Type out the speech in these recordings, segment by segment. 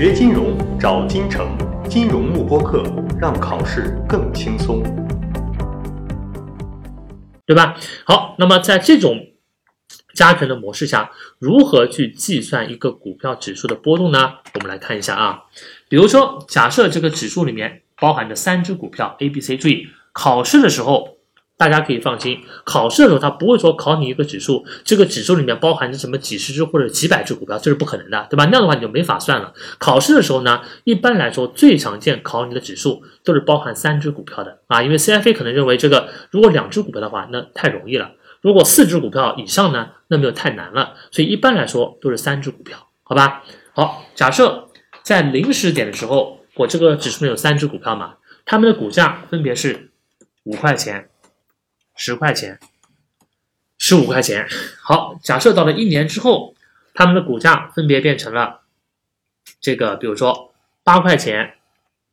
学金融找金城，金融慕播课，让考试更轻松，对吧？好，那么在这种加权的模式下，如何去计算一个股票指数的波动呢？我们来看一下啊，比如说，假设这个指数里面包含着三只股票 A、B、C，注意考试的时候。大家可以放心，考试的时候他不会说考你一个指数，这个指数里面包含着什么几十只或者几百只股票，这是不可能的，对吧？那样的话你就没法算了。考试的时候呢，一般来说最常见考你的指数都是包含三只股票的啊，因为 CFA 可能认为这个如果两只股票的话，那太容易了；如果四只股票以上呢，那么就太难了。所以一般来说都是三只股票，好吧？好，假设在零时点的时候，我这个指数有三只股票嘛，它们的股价分别是五块钱。十块钱，十五块钱。好，假设到了一年之后，他们的股价分别变成了这个，比如说八块钱，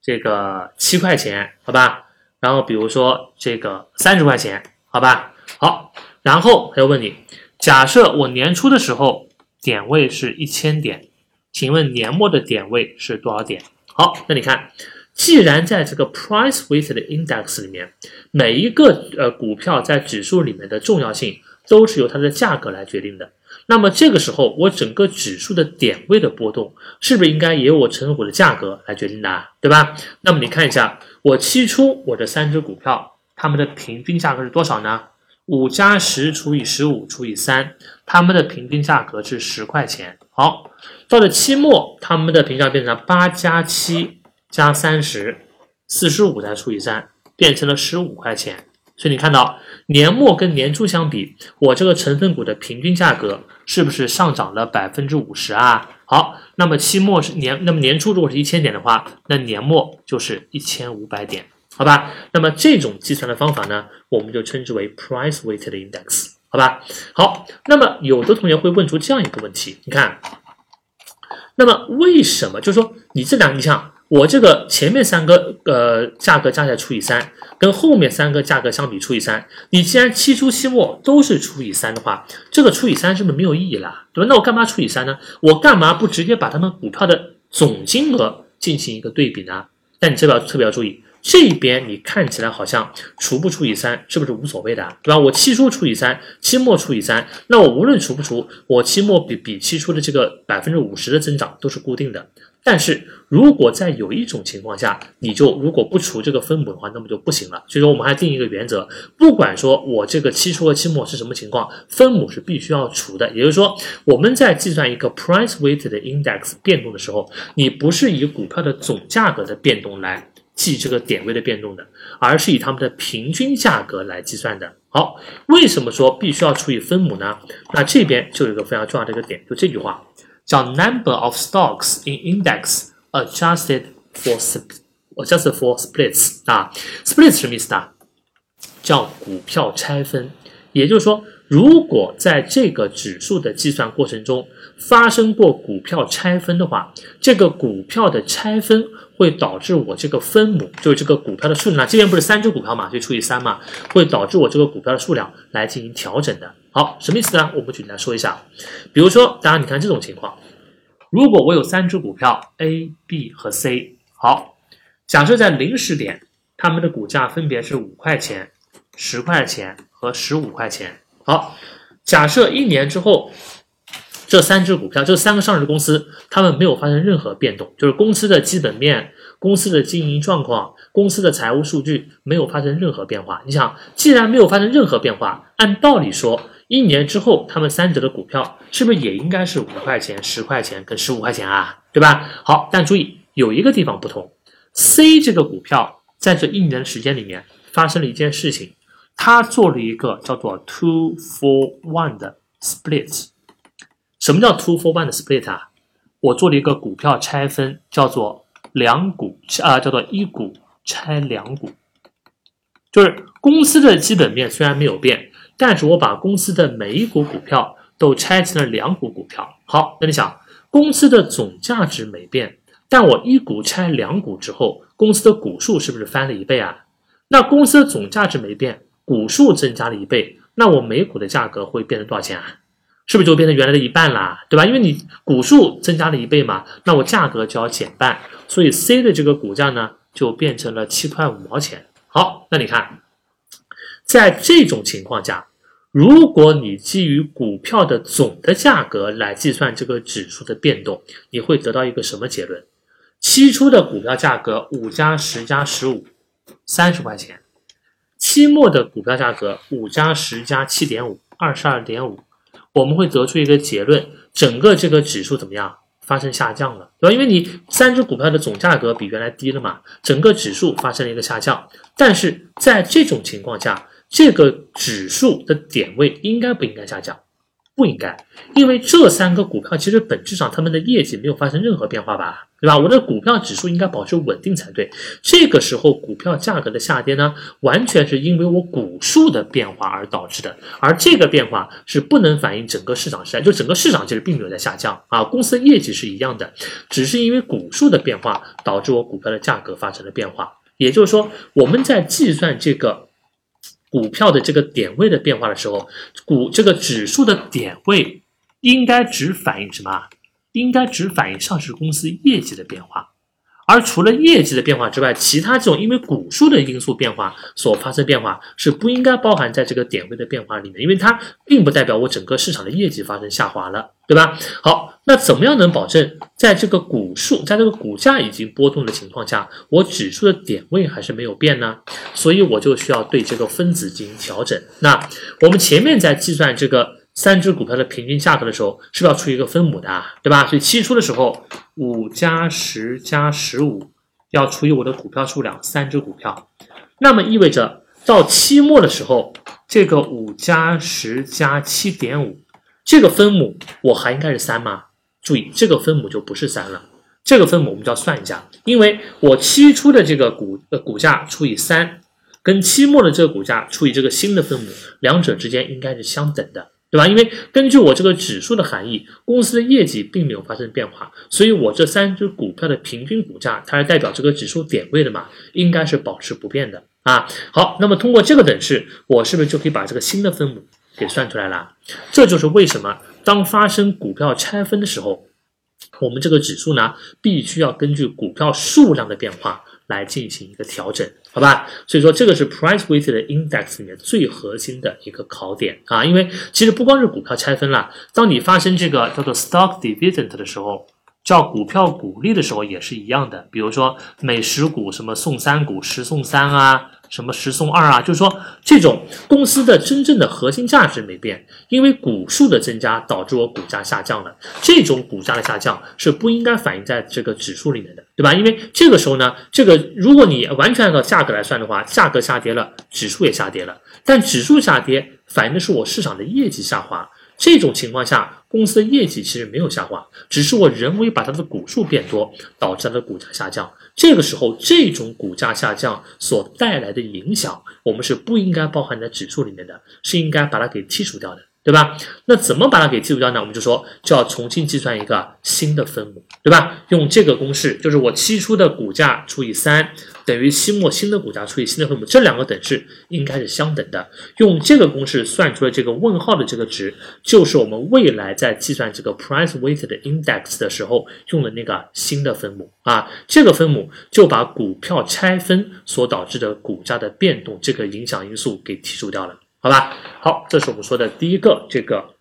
这个七块钱，好吧？然后比如说这个三十块钱，好吧？好，然后他又问你，假设我年初的时候点位是一千点，请问年末的点位是多少点？好，那你看。既然在这个 price weighted index 里面，每一个呃股票在指数里面的重要性都是由它的价格来决定的，那么这个时候我整个指数的点位的波动，是不是应该也由我成股的价格来决定的，对吧？那么你看一下，我期初我这三只股票，它们的平均价格是多少呢？五加十除以十五除以三，它们的平均价格是十块钱。好，到了期末，它们的平价变成了八加七。加三十，四十五再除以三，变成了十五块钱。所以你看到年末跟年初相比，我这个成分股的平均价格是不是上涨了百分之五十啊？好，那么期末是年，那么年初如果是一千点的话，那年末就是一千五百点，好吧？那么这种计算的方法呢，我们就称之为 price weighted index，好吧？好，那么有的同学会问出这样一个问题，你看，那么为什么？就是说你这两，你像。我这个前面三个呃价格加起来除以三，跟后面三个价格相比除以三，你既然期初期末都是除以三的话，这个除以三是不是没有意义了？对吧？那我干嘛除以三呢？我干嘛不直接把他们股票的总金额进行一个对比呢？但你这边特别要注意，这边你看起来好像除不除以三是不是无所谓的，对吧？我期初除以三，期末除以三，那我无论除不除，我期末比比期初的这个百分之五十的增长都是固定的。但是如果在有一种情况下，你就如果不除这个分母的话，那么就不行了。所以说，我们还定一个原则，不管说我这个期初和期末是什么情况，分母是必须要除的。也就是说，我们在计算一个 price weighted index 变动的时候，你不是以股票的总价格的变动来计这个点位的变动的，而是以它们的平均价格来计算的。好，为什么说必须要除以分母呢？那这边就有一个非常重要的一个点，就这句话。叫 number of stocks in index adjusted for adjusted for splits 啊，splits 什么意思呢？叫股票拆分，也就是说，如果在这个指数的计算过程中发生过股票拆分的话，这个股票的拆分会导致我这个分母，就是这个股票的数量，这边不是三只股票嘛，就除以三嘛，会导致我这个股票的数量来进行调整的。好，什么意思呢？我们举例来说一下。比如说，大家你看这种情况，如果我有三只股票 A、B 和 C，好，假设在零时点，它们的股价分别是五块钱、十块钱和十五块钱。好，假设一年之后，这三只股票，这三个上市公司，它们没有发生任何变动，就是公司的基本面。公司的经营状况、公司的财务数据没有发生任何变化。你想，既然没有发生任何变化，按道理说，一年之后他们三者的股票是不是也应该是五块钱、十块钱跟十五块钱啊？对吧？好，但注意有一个地方不同，C 这个股票在这一年的时间里面发生了一件事情，它做了一个叫做 two for one 的 split。什么叫 two for one 的 split 啊？我做了一个股票拆分，叫做。两股啊，叫做一股拆两股，就是公司的基本面虽然没有变，但是我把公司的每一股股票都拆成了两股股票。好，那你想，公司的总价值没变，但我一股拆两股之后，公司的股数是不是翻了一倍啊？那公司的总价值没变，股数增加了一倍，那我每股的价格会变成多少钱啊？是不是就变成原来的一半啦？对吧？因为你股数增加了一倍嘛，那我价格就要减半，所以 C 的这个股价呢就变成了七块五毛钱。好，那你看，在这种情况下，如果你基于股票的总的价格来计算这个指数的变动，你会得到一个什么结论？期初的股票价格五加十加十五，三十块钱；期末的股票价格五加十加七点五，二十二点五。我们会得出一个结论：整个这个指数怎么样？发生下降了，对吧？因为你三只股票的总价格比原来低了嘛，整个指数发生了一个下降。但是在这种情况下，这个指数的点位应该不应该下降？不应该，因为这三个股票其实本质上他们的业绩没有发生任何变化吧，对吧？我的股票指数应该保持稳定才对。这个时候股票价格的下跌呢，完全是因为我股数的变化而导致的，而这个变化是不能反映整个市场时态，就整个市场其实并没有在下降啊，公司的业绩是一样的，只是因为股数的变化导致我股票的价格发生了变化。也就是说，我们在计算这个。股票的这个点位的变化的时候，股这个指数的点位应该只反映什么？应该只反映上市公司业绩的变化。而除了业绩的变化之外，其他这种因为股数的因素变化所发生变化是不应该包含在这个点位的变化里面，因为它并不代表我整个市场的业绩发生下滑了，对吧？好，那怎么样能保证在这个股数在这个股价已经波动的情况下，我指数的点位还是没有变呢？所以我就需要对这个分子进行调整。那我们前面在计算这个。三只股票的平均价格的时候，是不是要除一个分母的，对吧？所以期初的时候，五加十加十五要除以我的股票数量，三只股票，那么意味着到期末的时候，这个五加十加七点五这个分母我还应该是三吗？注意，这个分母就不是三了，这个分母我们就要算一下，因为我期初的这个股呃股价除以三，跟期末的这个股价除以这个新的分母，两者之间应该是相等的。对吧？因为根据我这个指数的含义，公司的业绩并没有发生变化，所以我这三只股票的平均股价，它是代表这个指数点位的嘛，应该是保持不变的啊。好，那么通过这个等式，我是不是就可以把这个新的分母给算出来了？这就是为什么当发生股票拆分的时候，我们这个指数呢，必须要根据股票数量的变化。来进行一个调整，好吧？所以说这个是 price weighted index 里面最核心的一个考点啊，因为其实不光是股票拆分了，当你发生这个叫做 stock dividend 的时候，叫股票股利的时候也是一样的。比如说每十股什么送三股，十送三啊。什么十送二啊？就是说，这种公司的真正的核心价值没变，因为股数的增加导致我股价下降了。这种股价的下降是不应该反映在这个指数里面的，对吧？因为这个时候呢，这个如果你完全按照价格来算的话，价格下跌了，指数也下跌了。但指数下跌反映的是我市场的业绩下滑。这种情况下，公司的业绩其实没有下滑，只是我人为把它的股数变多，导致它的股价下降。这个时候，这种股价下降所带来的影响，我们是不应该包含在指数里面的，是应该把它给剔除掉的。对吧？那怎么把它给记录掉呢？我们就说就要重新计算一个新的分母，对吧？用这个公式，就是我期初的股价除以三等于期末新的股价除以新的分母，这两个等式应该是相等的。用这个公式算出了这个问号的这个值，就是我们未来在计算这个 price weighted index 的时候用的那个新的分母啊。这个分母就把股票拆分所导致的股价的变动这个影响因素给剔除掉了。好吧，好，这是我们说的第一个这个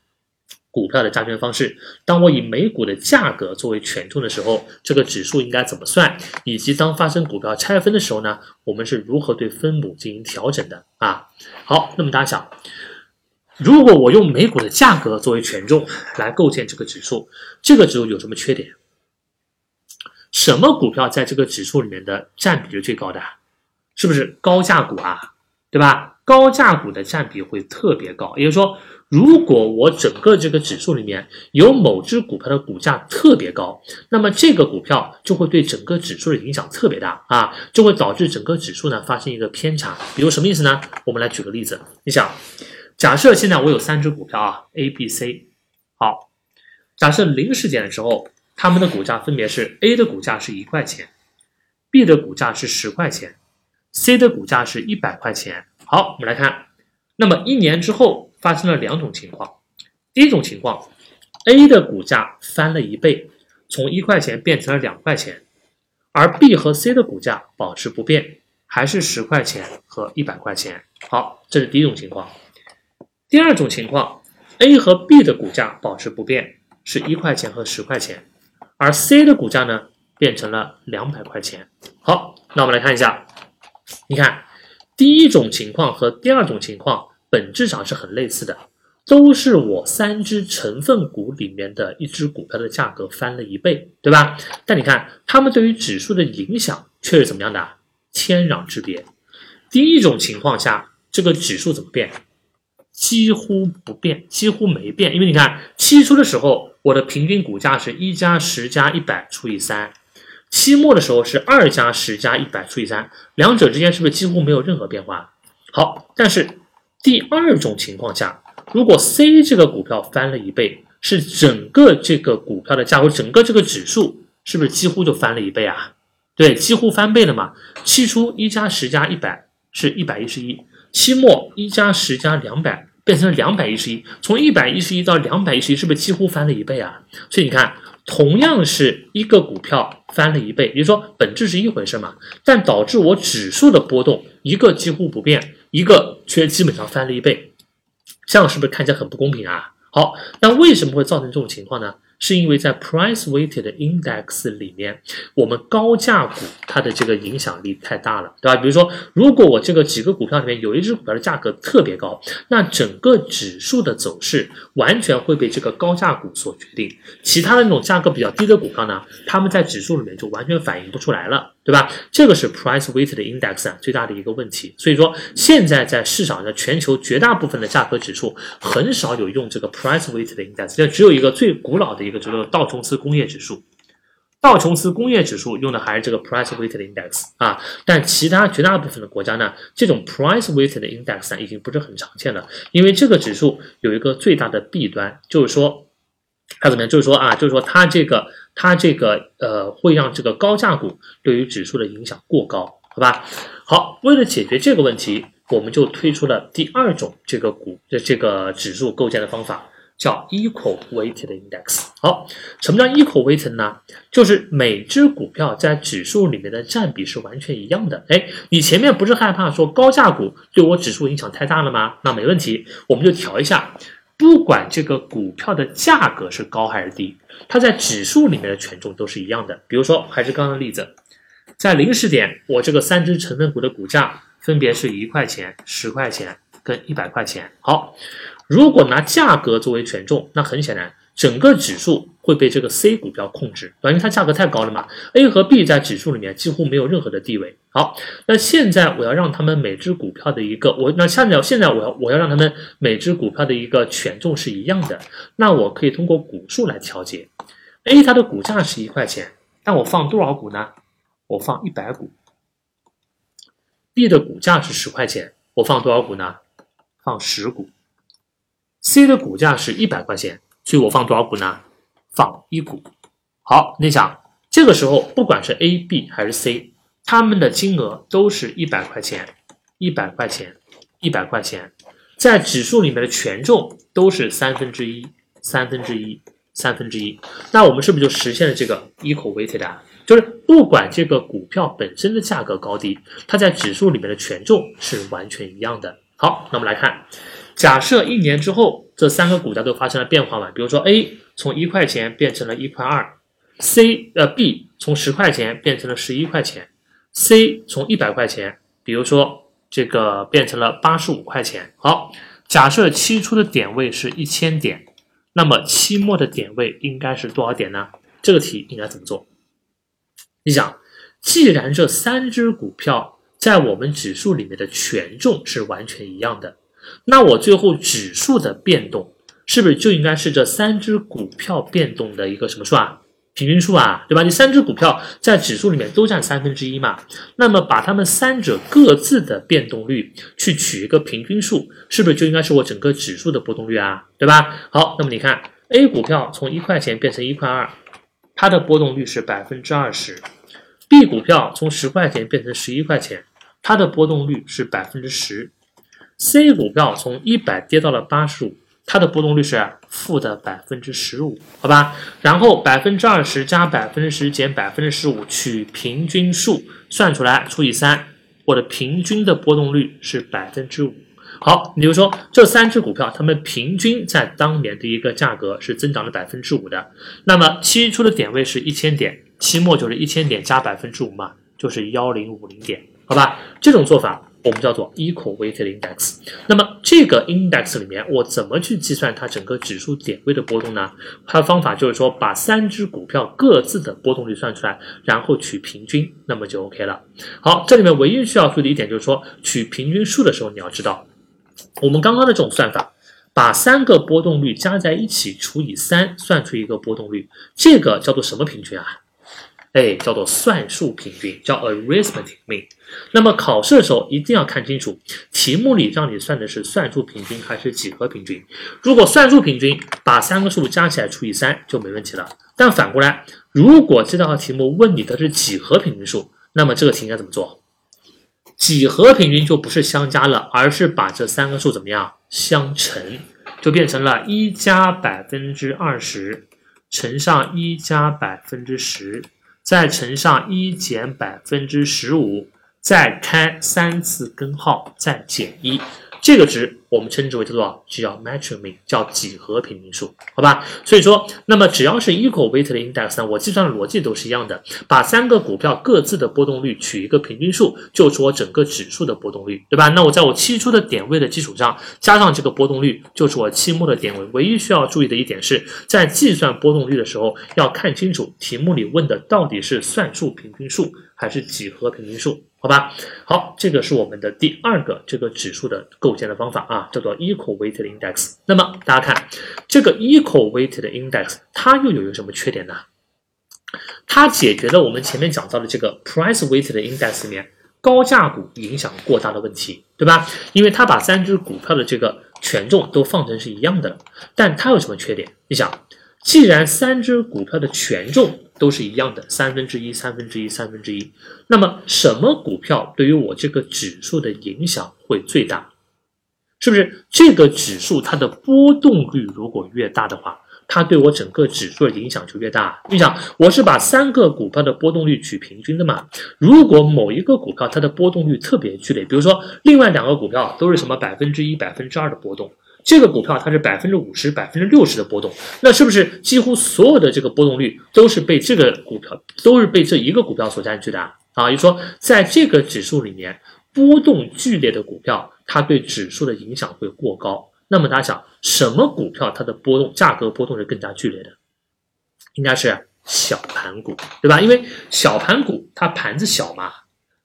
股票的加权方式。当我以每股的价格作为权重的时候，这个指数应该怎么算？以及当发生股票拆分的时候呢，我们是如何对分母进行调整的啊？好，那么大家想，如果我用每股的价格作为权重来构建这个指数，这个指数有什么缺点？什么股票在这个指数里面的占比是最高的？是不是高价股啊？对吧？高价股的占比会特别高，也就是说，如果我整个这个指数里面有某只股票的股价特别高，那么这个股票就会对整个指数的影响特别大啊，就会导致整个指数呢发生一个偏差。比如什么意思呢？我们来举个例子，你想，假设现在我有三只股票啊，A、B、C，好，假设零时点的时候，它们的股价分别是 A 的股价是一块钱，B 的股价是十块钱，C 的股价是一百块钱。好，我们来看，那么一年之后发生了两种情况。第一种情况，A 的股价翻了一倍，从一块钱变成了两块钱，而 B 和 C 的股价保持不变，还是十块钱和一百块钱。好，这是第一种情况。第二种情况，A 和 B 的股价保持不变，是一块钱和十块钱，而 C 的股价呢变成了两百块钱。好，那我们来看一下，你看第一种情况和第二种情况本质上是很类似的。都是我三只成分股里面的一只股票的价格翻了一倍，对吧？但你看，它们对于指数的影响却是怎么样的？天壤之别。第一种情况下，这个指数怎么变？几乎不变，几乎没变。因为你看，期初的时候，我的平均股价是一加十加一百除以三；期末的时候是二加十加一百除以三，两者之间是不是几乎没有任何变化？好，但是第二种情况下。如果 C 这个股票翻了一倍，是整个这个股票的价格，整个这个指数是不是几乎就翻了一倍啊？对，几乎翻倍了嘛。期初一加十加一百是一百一十一，期末一加十加两百变成了两百一十一，从一百一十一到两百一十一，是不是几乎翻了一倍啊？所以你看，同样是一个股票翻了一倍，也就是说本质是一回事嘛，但导致我指数的波动，一个几乎不变，一个却基本上翻了一倍。这样是不是看起来很不公平啊？好，那为什么会造成这种情况呢？是因为在 price weighted index 里面，我们高价股它的这个影响力太大了，对吧？比如说，如果我这个几个股票里面有一只股票的价格特别高，那整个指数的走势完全会被这个高价股所决定。其他的那种价格比较低的股票呢，它们在指数里面就完全反映不出来了，对吧？这个是 price weighted index 啊最大的一个问题。所以说，现在在市场上全球绝大部分的价格指数很少有用这个 price weighted index，这只有一个最古老的。一个叫做道琼斯工业指数，道琼斯工业指数用的还是这个 price weighted index 啊，但其他绝大部分的国家呢，这种 price weighted index 呢已经不是很常见了，因为这个指数有一个最大的弊端，就是说它怎么样？就是说啊，就是说它这个它这个呃会让这个高价股对于指数的影响过高，好吧？好，为了解决这个问题，我们就推出了第二种这个股的这个指数构建的方法。叫 equal weighted index。好，什么叫 equal weighted 呢？就是每只股票在指数里面的占比是完全一样的。哎，你前面不是害怕说高价股对我指数影响太大了吗？那没问题，我们就调一下，不管这个股票的价格是高还是低，它在指数里面的权重都是一样的。比如说，还是刚刚的例子，在零时点，我这个三只成分股的股价分别是一块钱、十块钱跟一百块钱。好。如果拿价格作为权重，那很显然，整个指数会被这个 C 股票控制，因为它价格太高了嘛。A 和 B 在指数里面几乎没有任何的地位。好，那现在我要让他们每只股票的一个我那现在现在我要我要让他们每只股票的一个权重是一样的，那我可以通过股数来调节。A 它的股价是一块钱，但我放多少股呢？我放一百股。B 的股价是十块钱，我放多少股呢？放十股。C 的股价是一百块钱，所以我放多少股呢？放一股。好，你想，这个时候不管是 A、B 还是 C，他们的金额都是一百块钱，一百块钱，一百块钱，在指数里面的权重都是三分之一，三分之一，三分之一。那我们是不是就实现了这个 equal weighted 啊？就是不管这个股票本身的价格高低，它在指数里面的权重是完全一样的。好，那我们来看。假设一年之后，这三个股价都发生了变化嘛？比如说 A 从一块钱变成了一块二，C 呃 B 从十块钱变成了十一块钱，C 从一百块钱，比如说这个变成了八十五块钱。好，假设期初的点位是一千点，那么期末的点位应该是多少点呢？这个题应该怎么做？你想，既然这三只股票在我们指数里面的权重是完全一样的。那我最后指数的变动是不是就应该是这三只股票变动的一个什么数啊？平均数啊，对吧？你三只股票在指数里面都占三分之一嘛，那么把它们三者各自的变动率去取一个平均数，是不是就应该是我整个指数的波动率啊？对吧？好，那么你看 A 股票从一块钱变成一块二，它的波动率是百分之二十；B 股票从十块钱变成十一块钱，它的波动率是百分之十。C 股票从一百跌到了八十五，它的波动率是负的百分之十五，好吧？然后百分之二十加百分之十减百分之十五，取平均数算出来除以三，我的平均的波动率是百分之五。好，你就说这三只股票，它们平均在当年的一个价格是增长了百分之五的，那么期初的点位是一千点，期末就是一千点加百分之五嘛，就是幺零五零点，好吧？这种做法。我们叫做 equal weighted index。那么这个 index 里面，我怎么去计算它整个指数点位的波动呢？它的方法就是说，把三只股票各自的波动率算出来，然后取平均，那么就 OK 了。好，这里面唯一需要注意的一点就是说，取平均数的时候，你要知道，我们刚刚的这种算法，把三个波动率加在一起除以三，算出一个波动率，这个叫做什么平均啊？哎，叫做算术平均，叫 arithmetic mean。那么考试的时候一定要看清楚，题目里让你算的是算术平均还是几何平均。如果算术平均，把三个数加起来除以三就没问题了。但反过来，如果这道题目问你的是几何平均数，那么这个题应该怎么做？几何平均就不是相加了，而是把这三个数怎么样相乘，就变成了一加百分之二十乘上一加百分之十。再乘上一减百分之十五，再开三次根号，再减一。这个值我们称之为叫做 geometric mean，叫几何平均数，好吧？所以说，那么只要是 equal weighted index 呢，我计算的逻辑都是一样的，把三个股票各自的波动率取一个平均数，就是我整个指数的波动率，对吧？那我在我期初的点位的基础上加上这个波动率，就是我期末的点位。唯一需要注意的一点是在计算波动率的时候，要看清楚题目里问的到底是算术平均数还是几何平均数。好吧，好，这个是我们的第二个这个指数的构建的方法啊，叫做 equal weighted index。那么大家看这个 equal weighted index，它又有一个什么缺点呢？它解决了我们前面讲到的这个 price weighted index 里面高价股影响过大的问题，对吧？因为它把三只股票的这个权重都放成是一样的了，但它有什么缺点？你想，既然三只股票的权重都是一样的，三分之一、三分之一、三分之一。那么，什么股票对于我这个指数的影响会最大？是不是这个指数它的波动率如果越大的话，它对我整个指数的影响就越大？你想，我是把三个股票的波动率取平均的嘛？如果某一个股票它的波动率特别剧烈，比如说另外两个股票都是什么百分之一、百分之二的波动。这个股票它是百分之五十、百分之六十的波动，那是不是几乎所有的这个波动率都是被这个股票，都是被这一个股票所占据的啊？也就说，在这个指数里面，波动剧烈的股票，它对指数的影响会过高。那么大家想，什么股票它的波动价格波动是更加剧烈的？应该是小盘股，对吧？因为小盘股它盘子小嘛，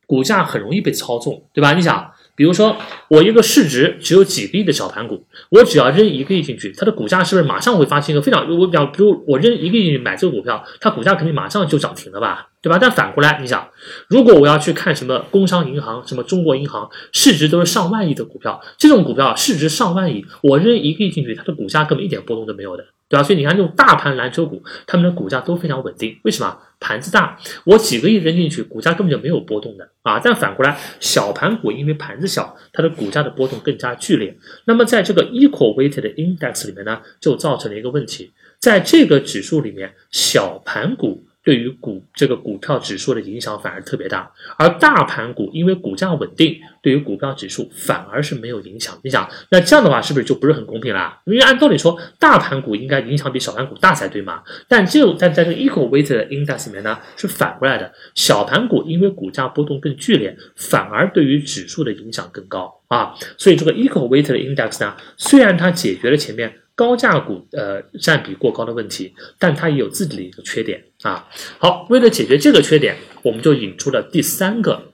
股价很容易被操纵，对吧？你想。比如说，我一个市值只有几个亿的小盘股，我只要扔一个亿进去，它的股价是不是马上会发生一个非常……我比方，比如我扔一个亿买这个股票，它股价肯定马上就涨停了吧，对吧？但反过来，你想，如果我要去看什么工商银行、什么中国银行，市值都是上万亿的股票，这种股票市值上万亿，我扔一个亿进去，它的股价根本一点波动都没有的。对吧？所以你看，这种大盘蓝筹股，他们的股价都非常稳定。为什么？盘子大，我几个亿扔进去，股价根本就没有波动的啊。但反过来，小盘股因为盘子小，它的股价的波动更加剧烈。那么在这个 equal weighted index 里面呢，就造成了一个问题，在这个指数里面，小盘股。对于股这个股票指数的影响反而特别大，而大盘股因为股价稳定，对于股票指数反而是没有影响。你想，那这样的话是不是就不是很公平啦？因为按道理说，大盘股应该影响比小盘股大才对嘛？但就但在这个 equal weighted index 里面呢，是反过来的，小盘股因为股价波动更剧烈，反而对于指数的影响更高啊。所以这个 equal weighted index 呢，虽然它解决了前面。高价股呃占比过高的问题，但它也有自己的一个缺点啊。好，为了解决这个缺点，我们就引出了第三个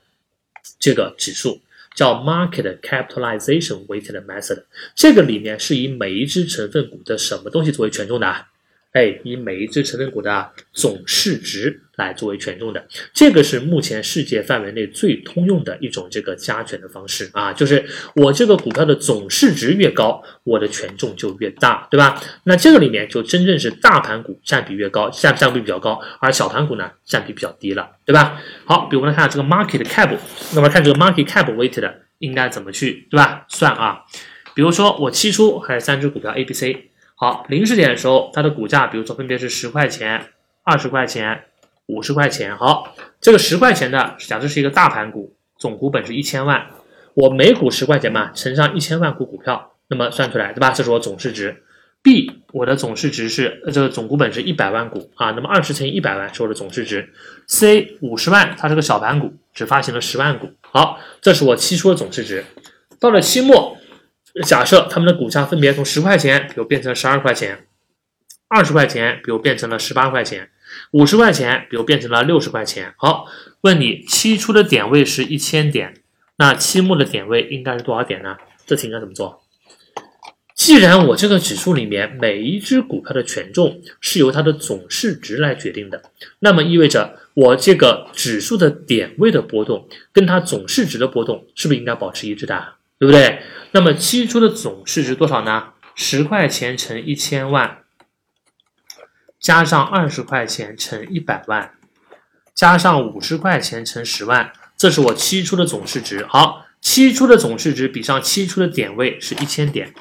这个指数，叫 Market Capitalization Weighted Method。这个里面是以每一只成分股的什么东西作为权重的？哎，以每一只成分股的总市值来作为权重的，这个是目前世界范围内最通用的一种这个加权的方式啊，就是我这个股票的总市值越高，我的权重就越大，对吧？那这个里面就真正是大盘股占比越高，占占比比较高，而小盘股呢占比比较低了，对吧？好，比如我们来看这个 market cap，那么看这个 market cap weighted 应该怎么去，对吧？算啊。比如说我期初还是三只股票 A、B、C，好，零时点的时候它的股价，比如说分别是十块钱、二十块钱、五十块钱。好，这个十块钱的假设是一个大盘股，总股本是一千万，我每股十块钱嘛，乘上一千万股股票，那么算出来对吧？这是我总市值。B 我的总市值是这个总股本是一百万股啊，那么二十乘以一百万是我的总市值。C 五十万，它是个小盘股，只发行了十万股。好，这是我期初的总市值。到了期末，假设他们的股价分别从十块钱，比如变成十二块钱，二十块钱，比如变成了十八块钱，五十块钱，比如变成了六十块钱。好，问你期初的点位是一千点，那期末的点位应该是多少点呢？这题应该怎么做？既然我这个指数里面每一只股票的权重是由它的总市值来决定的，那么意味着我这个指数的点位的波动跟它总市值的波动是不是应该保持一致的？对不对？那么期初的总市值多少呢？十块钱乘一千万，加上二十块钱乘一百万，加上五十块钱乘十万，这是我期初的总市值。好，期初的总市值比上期初的点位是一千点。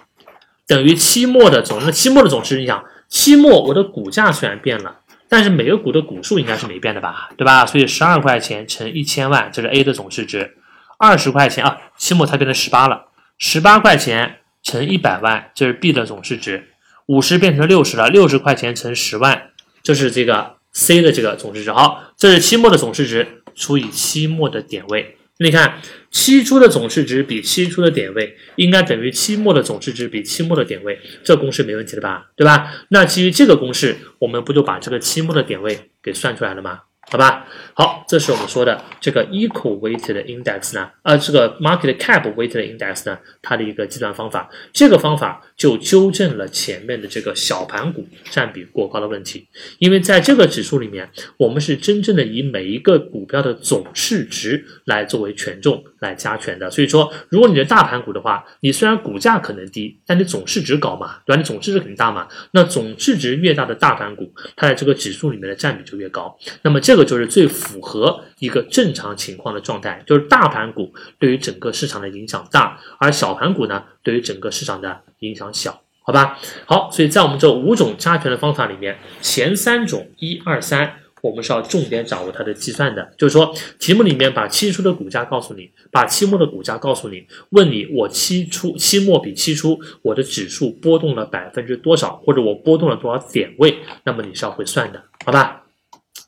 等于期末的总，那期末的总市值，你想，期末我的股价虽然变了，但是每个股的股数应该是没变的吧，对吧？所以十二块钱乘一千万，这是 A 的总市值。二十块钱啊，期末它变成十八了。十八块钱乘一百万，这是 B 的总市值。五十变成六十了，六十块钱乘十万，这是这个 C 的这个总市值。好，这是期末的总市值除以期末的点位。你看，期初的总市值比期初的点位应该等于期末的总市值比期末的点位，这公式没问题的吧？对吧？那基于这个公式，我们不就把这个期末的点位给算出来了吗？好吧，好，这是我们说的这个 equal weighted index 呢，呃，这个 market cap weighted index 呢，它的一个计算方法。这个方法就纠正了前面的这个小盘股占比过高的问题。因为在这个指数里面，我们是真正的以每一个股票的总市值来作为权重来加权的。所以说，如果你是大盘股的话，你虽然股价可能低，但你总市值高嘛，对吧？你总市值肯定大嘛。那总市值越大的大盘股，它在这个指数里面的占比就越高。那么这这个就是最符合一个正常情况的状态，就是大盘股对于整个市场的影响大，而小盘股呢对于整个市场的影响小，好吧？好，所以在我们这五种加权的方法里面，前三种一二三，我们是要重点掌握它的计算的。就是说，题目里面把期初的股价告诉你，把期末的股价告诉你，问你我期初、期末比期初我的指数波动了百分之多少，或者我波动了多少点位，那么你是要会算的，好吧？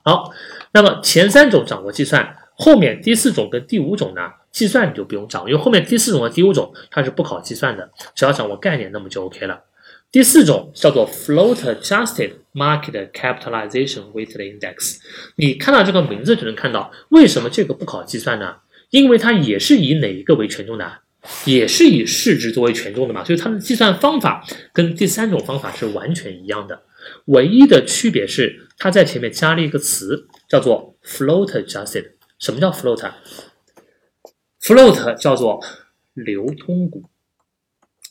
好。那么前三种掌握计算，后面第四种跟第五种呢，计算你就不用掌握，因为后面第四种和第五种它是不考计算的，只要掌握概念，那么就 OK 了。第四种叫做 Float Adjusted Market Capitalization Weighted Index，你看到这个名字就能看到，为什么这个不考计算呢？因为它也是以哪一个为权重的？也是以市值作为权重的嘛，所以它的计算方法跟第三种方法是完全一样的。唯一的区别是，它在前面加了一个词，叫做 float adjusted。什么叫 float？float 叫做流通股，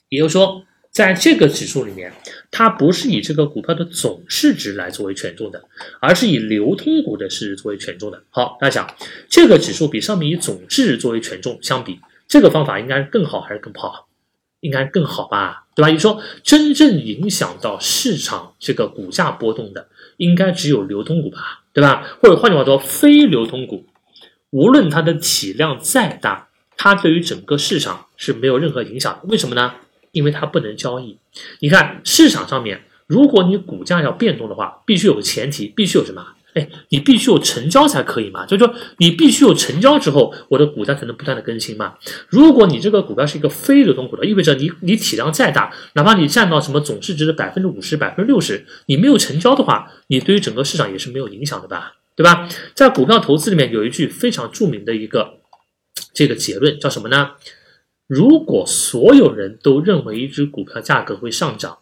也就是说，在这个指数里面，它不是以这个股票的总市值来作为权重的，而是以流通股的市值作为权重的。好，大家想，这个指数比上面以总市值作为权重相比，这个方法应该更好还是更不好？应该更好吧？对吧？也就是说，真正影响到市场这个股价波动的，应该只有流通股吧？对吧？或者换句话说，非流通股，无论它的体量再大，它对于整个市场是没有任何影响的。为什么呢？因为它不能交易。你看市场上面，如果你股价要变动的话，必须有个前提，必须有什么？哎，你必须有成交才可以嘛？就是说，你必须有成交之后，我的股价才能不断的更新嘛。如果你这个股票是一个非流通股的，意味着你你体量再大，哪怕你占到什么总市值的百分之五十、百分之六十，你没有成交的话，你对于整个市场也是没有影响的吧？对吧？在股票投资里面有一句非常著名的一个这个结论叫什么呢？如果所有人都认为一只股票价格会上涨，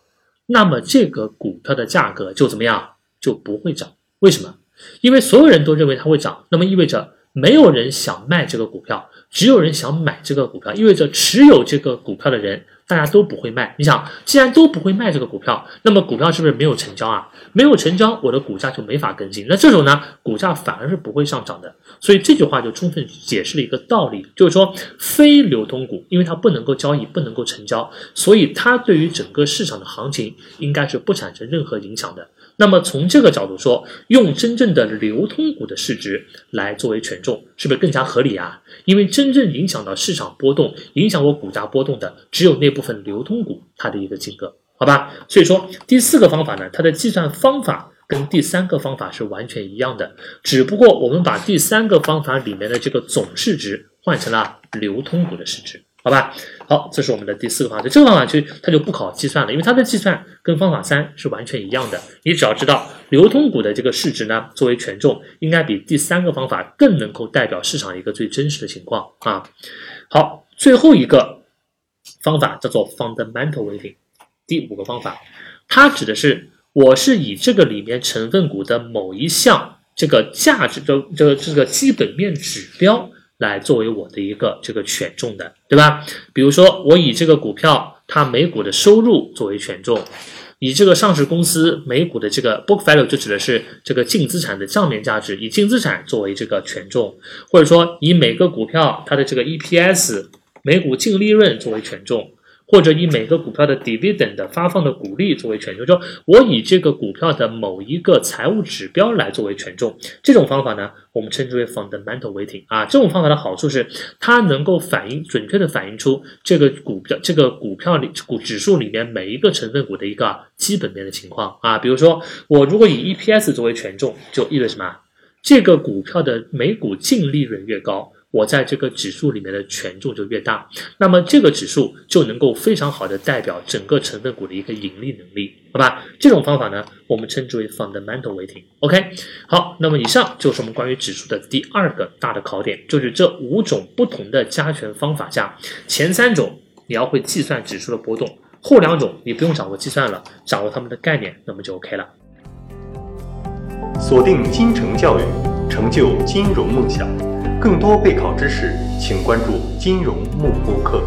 那么这个股票的价格就怎么样？就不会涨。为什么？因为所有人都认为它会涨，那么意味着没有人想卖这个股票，只有人想买这个股票，意味着持有这个股票的人大家都不会卖。你想，既然都不会卖这个股票，那么股票是不是没有成交啊？没有成交，我的股价就没法跟进。那这种呢，股价反而是不会上涨的。所以这句话就充分解释了一个道理，就是说非流通股，因为它不能够交易，不能够成交，所以它对于整个市场的行情应该是不产生任何影响的。那么从这个角度说，用真正的流通股的市值来作为权重，是不是更加合理啊？因为真正影响到市场波动、影响我股价波动的，只有那部分流通股它的一个金额，好吧？所以说第四个方法呢，它的计算方法跟第三个方法是完全一样的，只不过我们把第三个方法里面的这个总市值换成了流通股的市值。好吧，好，这是我们的第四个方法。这个方法就它就不考计算了，因为它的计算跟方法三是完全一样的。你只要知道流通股的这个市值呢，作为权重，应该比第三个方法更能够代表市场一个最真实的情况啊。好，最后一个方法叫做 fundamental weighting，第五个方法，它指的是我是以这个里面成分股的某一项这个价值的这个这个基本面指标。来作为我的一个这个权重的，对吧？比如说，我以这个股票它每股的收入作为权重，以这个上市公司每股的这个 book value 就指的是这个净资产的账面价值，以净资产作为这个权重，或者说以每个股票它的这个 EPS 每股净利润作为权重。或者以每个股票的 dividend 的发放的股利作为权重，就我以这个股票的某一个财务指标来作为权重，这种方法呢，我们称之为 fundamental weighting 啊。这种方法的好处是，它能够反映准确的反映出这个股票这个股票里股指数里面每一个成分股的一个基本面的情况啊。比如说，我如果以 EPS 作为权重，就意味着什么？这个股票的每股净利润越高。我在这个指数里面的权重就越大，那么这个指数就能够非常好的代表整个成分股的一个盈利能力，好吧？这种方法呢，我们称之为 fundamental weighting。OK，好，那么以上就是我们关于指数的第二个大的考点，就是这五种不同的加权方法下，前三种你要会计算指数的波动，后两种你不用掌握计算了，掌握它们的概念，那么就 OK 了。锁定金城教育，成就金融梦想。更多备考知识，请关注金融幕播课。